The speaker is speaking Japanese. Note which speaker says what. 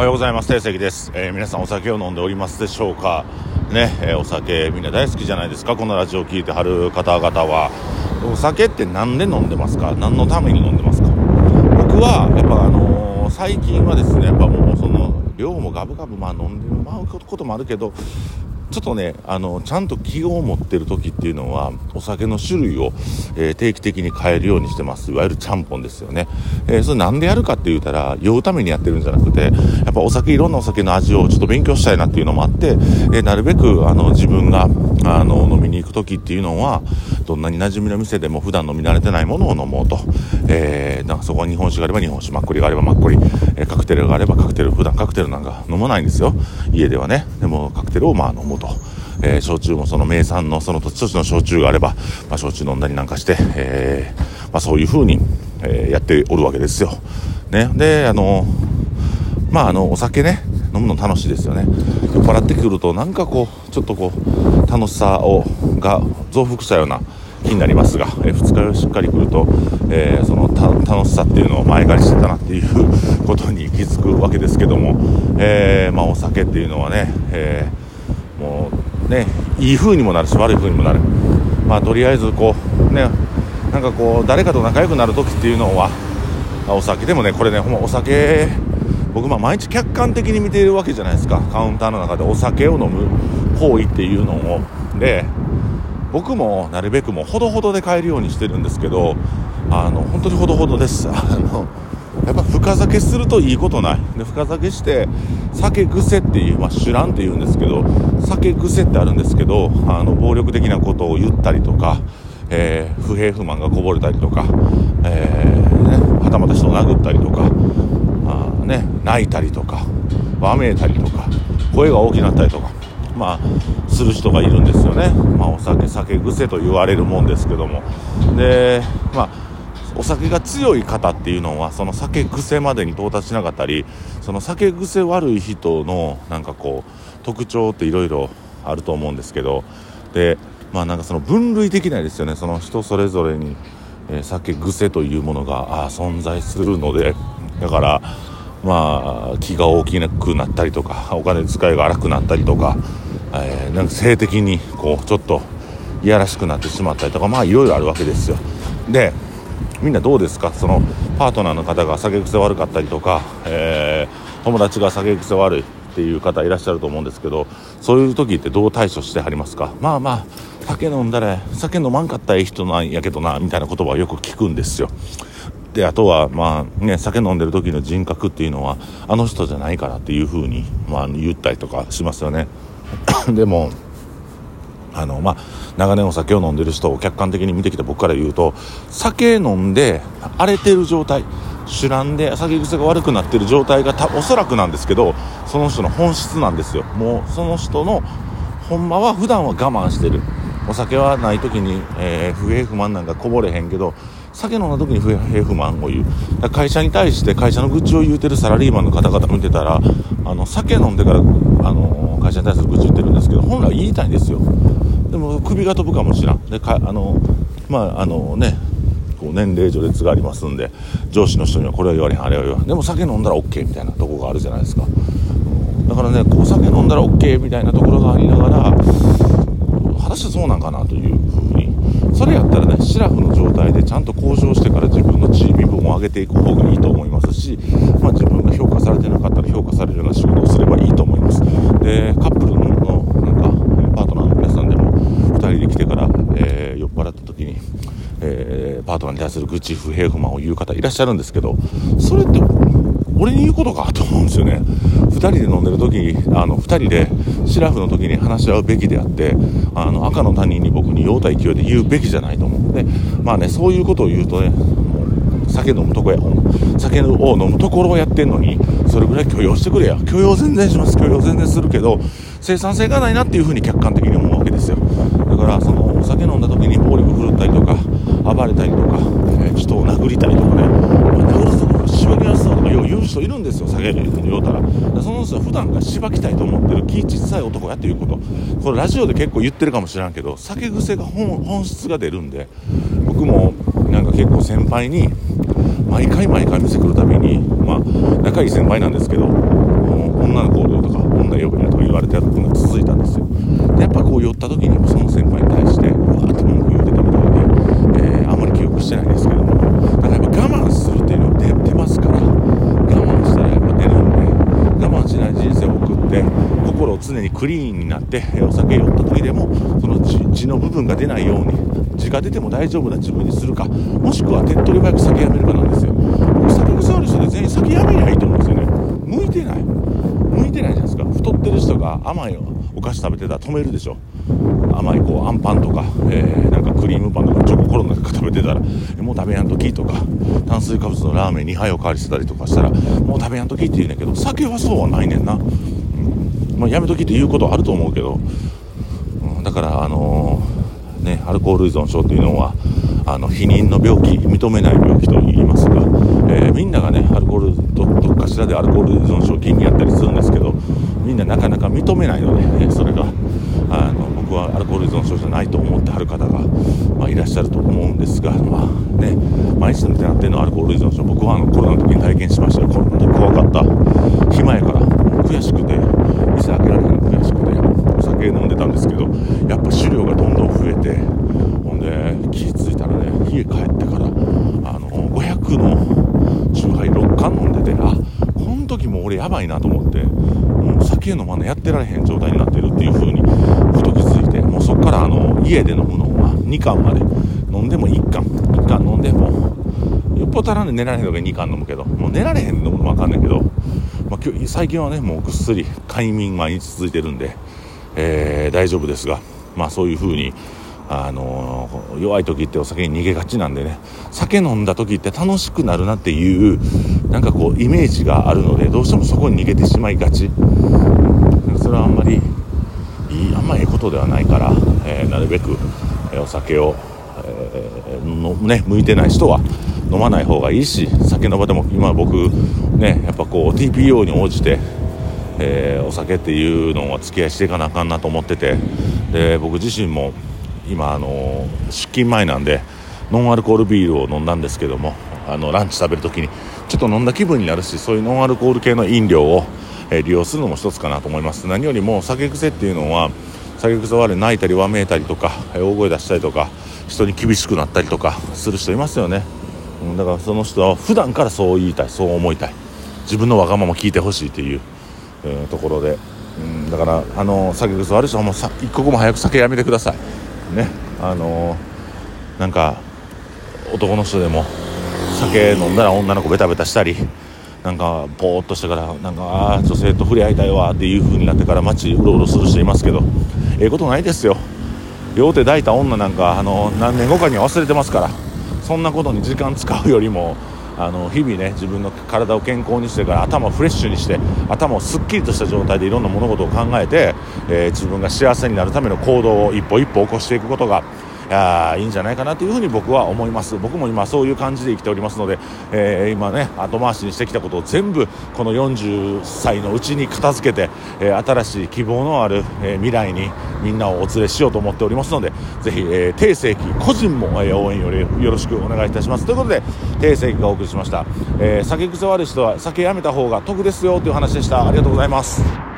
Speaker 1: はようございます。定石です、えー、皆さんお酒を飲んでおりますでしょうか？ね、えー、お酒みんな大好きじゃないですか？このラジオを聴いてはる方々は。お酒って何で飲んでますか？何のために飲んでますか？僕はやっぱあのー、最近はですねやっぱもうその量もガブガブまあ飲んでまうこともあるけどちょっとねあのちゃんと気を持ってる時っていうのはお酒の種類を、えー、定期的に変えるようにしてます。いわゆるちゃんぽんですよね、えー、それなんでやるかって言うたら酔うためにやってるんじゃなくてやっぱお酒いろんなお酒の味をちょっと勉強したいなっていうのもあって、えー、なるべくあの自分があの飲みに行く時っていうのはどんなに馴染みの店でも普段飲み慣れてないものを飲もうと、えー、なんかそこは日本酒があれば日本酒マッコリがあればマッコリ、え、カクテルがあればカクテル。普段カクテルなんか飲まないんですよ。家ではね。でもカクテルをまあ飲もうと。えー、焼酎もその名産のその土地土地の焼酎があれば、まあ、焼酎飲んだりなんかして、えー、まあ、そういう風に、えー、やっておるわけですよ。ね、であのまああのお酒ね飲むの楽しいですよね酔っ払ってくるとなんかこうちょっとこう楽しさをが増幅したような気になりますが、え、2日しっかり来ると、えー、その楽しさっていうのを前借りしてたなっていうことに気づくわけですけども、えー、まあ、お酒っていうのはね、えもうねいい風にもなるし悪い風にもなる。まあとりあえずこうねなんかこう誰かと仲良くなる時っていうのはお酒でもねこれねほんまお酒僕まあ毎日客観的に見ているわけじゃないですか。カウンターの中でお酒を飲む行為っていうのを。で僕もなるべくもほどほどで買えるようにしてるんですけどあの本当にほどほどです。あのやっぱ深酒するといいことない。で深酒して酒癖っていう、まあ、酒乱って言うんですけど酒癖ってあるんですけどあの暴力的なことを言ったりとか、えー、不平不満がこぼれたりとか、えーね、はたまた人を殴ったりとかあ、ね、泣いたりとかわめいたりとか声が大きくなったりとか、まあ、する人がいるんですよね、まあ、お酒酒癖と言われるもんですけども。でまあ酒が強い方っていうのはその酒癖までに到達しなかったりその酒癖悪い人のなんかこう特徴っていろいろあると思うんですけどでまあなんかその分類できないですよね。その人それぞれに、え、酒癖というものがあ存在するので。だからまあ気が大きくなったりとかお金使いが荒くなったりとか、えー、なんか性的にこうちょっといやらしくなってしまったりとかまあいろいろあるわけですよ。でみんなどうですか？そのパートナーの方が酒癖悪かったりとか、えー、友達が酒癖悪いっていう方いらっしゃると思うんですけどそういう時ってどう対処してはりますか？まあまあ酒飲んだら酒飲まんかったらいい人なんやけどなみたいな言葉をよく聞くんですよ。であとはまあね酒飲んでる時の人格っていうのはあの人じゃないからっていう風にまあ言ったりとかしますよね。でもあのまあ長年お酒を飲んでる人を客観的に見てきた僕から言うと酒飲んで荒れてる状態酒乱で酒癖が悪くなってる状態がたおそらくなんですけどその人の本質なんですよ。もうその人のほんまは普段は我慢してる。お酒はない時に、えー、不平不満なんかこぼれへんけど酒飲んだ時に不平不満を言う。会社に対して会社の愚痴を言うてるサラリーマンの方々見てたらあの酒飲んでからあの会社に対する愚痴言ってるんですけど本来言いたいんですよ。でも首が飛ぶかもしらん。でかあのまああのねこう年齢序列がありますんで上司の人にはこれは言われへんあれは言わへん。でも酒飲んだら OK みたいなとこがあるじゃないですか。だからねこう酒飲んだら OK みたいなところがありながら果たしてそうなんかなというふうに。それやったらねシラフの状態でちゃんと交渉してから自分の地位身分を上げていく方がいいと思いますし、まあ、自分が評価されてなかったら評価されるような仕事をすればいいと思います。でカップルのなんかパートナーの皆さんでも2人で来てから、えー、酔っ払った時に、えー、パートナーに対する愚痴不平不満を言う方いらっしゃるんですけどそれって俺に言うことかと思うんですよね。2人で飲んでる時にあの2人でシラフの時に話し合うべきであってあの赤の他人に僕に酔うた勢いで言うべきじゃないと思う。でまあねそういうことを言うとね酒飲むとこや酒を飲むところをやってんのにそれぐらい許容してくれや。許容全然します。許容全然するけど生産性がないなっていうふうに客観的に思うわけですよ。だからそのお酒飲んだ時に暴力振るったりとか暴れたりとか、えー、人を殴りたりとかね。殴るぞ芝木康さとかよう言う人いるんですよ。酒で言うたら。その人は普段からしばきたいと思ってる気小さい男やっていうこと。これラジオで結構言ってるかもしれんけど酒癖が本質が出るんで僕もなんか結構先輩に毎回毎回見せてくるたびにまあ仲いい先輩なんですけど女の行動とか女呼びなとか言われてたのが続いたんですよ。でやっぱこう寄った時にその先輩に対してうわーって文句言うてたみたいで、えー、あんまり記憶してないんですけどもだからやっぱ我慢するっていうのは出出ますから我慢したらやっぱ出るんで我慢しない人生を送って心を常にクリーンになって お酒酔った時でもその血の部分が出ないように血が出ても大丈夫な自分にするかもしくは手っ取り早く酒やめるかなんですよ。僕酒癖ある人で全員酒やめりゃいいと思うんですよね。向いてない。向いてないじゃないですか。太ってる人が甘いお菓子食べてたら止めるでしょ。甘いこうあんパンとか、えー、なんかクリームパンとかチョココロナとか食べてたらもう食べやんときとか炭水化物のラーメン2杯おかわりしてたりとかしたらもう食べやんときって言うんだけど酒はそうはないねんな、まあ、やめときって言うことはあると思うけど、うん、だからあのー、ねアルコール依存症っていうのはあの否認の病気認めない病気と言いますが、えー、みんながねアルコールどどっかしらでアルコール依存症気にやったりするんですけどみんななかなか認めないので、ね、それがあの僕はアルコール依存症じゃないと思ってはる方が、まあ、いらっしゃると思うんですが、まあね、毎日の手なってのアルコール依存症。僕はあのコロナの時に体験しました。よ本当に怖かった。暇やから悔しくて店開けられへんの悔しくてお酒飲んでたんですけどやっぱ酒量がどんどん増えてほんで気付いたらね家帰ってからあの500の酎ハイ6缶飲んでてあこの時も俺やばいなと思ってもう酒飲まなやってられへん状態になってるっていう風にふと気づいてもうそっからあの家で飲むのは2缶まで飲んでも1缶1缶飲んでもよっぽど足らんで寝られへんのが2缶飲むけどもう寝られへんのも分かんないけど、まあ、最近はねもうぐっすり快眠毎日続いてるんで、えー、大丈夫ですがまあそういう風にあのー、弱い時ってお酒に逃げがちなんでね酒飲んだ時って楽しくなるなっていうなんかこうイメージがあるのでどうしてもそこに逃げてしまいがち。それはあんまりいいあんまりいことではないから、えー、なるべく、え、お酒を、えのね向いてない人は飲まない方がいいし酒の場でも今僕ねやっぱこう TPO に応じてえー、お酒っていうのは付き合いしていかなあかんなと思っててで僕自身も今あの出勤前なんでノンアルコールビールを飲んだんですけどもあのランチ食べるときにちょっと飲んだ気分になるしそういうノンアルコール系の飲料を、え利用するのも一つかなと思います。何よりも酒癖っていうのは酒癖悪い泣いたりわめいたりとか、大声出したりとか人に厳しくなったりとかする人いますよね、だからその人は普段からそう言いたいそう思いたい。自分のわがまま聞いてほしいっていう、えー、ところで、うん、だからあの酒癖悪い人はもうさ一刻も早く酒やめてください。ねあの、なんか男の人でも酒飲んだら女の子ベタベタしたりなんかぼーっとしてからなんかあ女性と触れ合いたいわっていう風になってから街うろうろする人いますけどええことないですよ。両手抱いた女なんかあの何年後かには忘れてますから。そんなことに時間使うよりもあの日々ね自分の体を健康にしてから頭をフレッシュにして頭をすっきりとした状態でいろんな物事を考えて、えー、自分が幸せになるための行動を一歩一歩起こしていくことがやいいんじゃないかなというふうに僕は思います。僕も今そういう感じで生きておりますので、えー、今ね後回しにしてきたことを全部この40歳のうちに片付けて、えー、新しい希望のある、えー、未来にみんなをお連れしようと思っておりますのでぜひ、えー、定世紀個人も、えー、応援よりよろしくお願いいたします。ということで定世紀がお送りしました、えー、酒癖悪い人は酒やめた方が得ですよという話でした。ありがとうございます。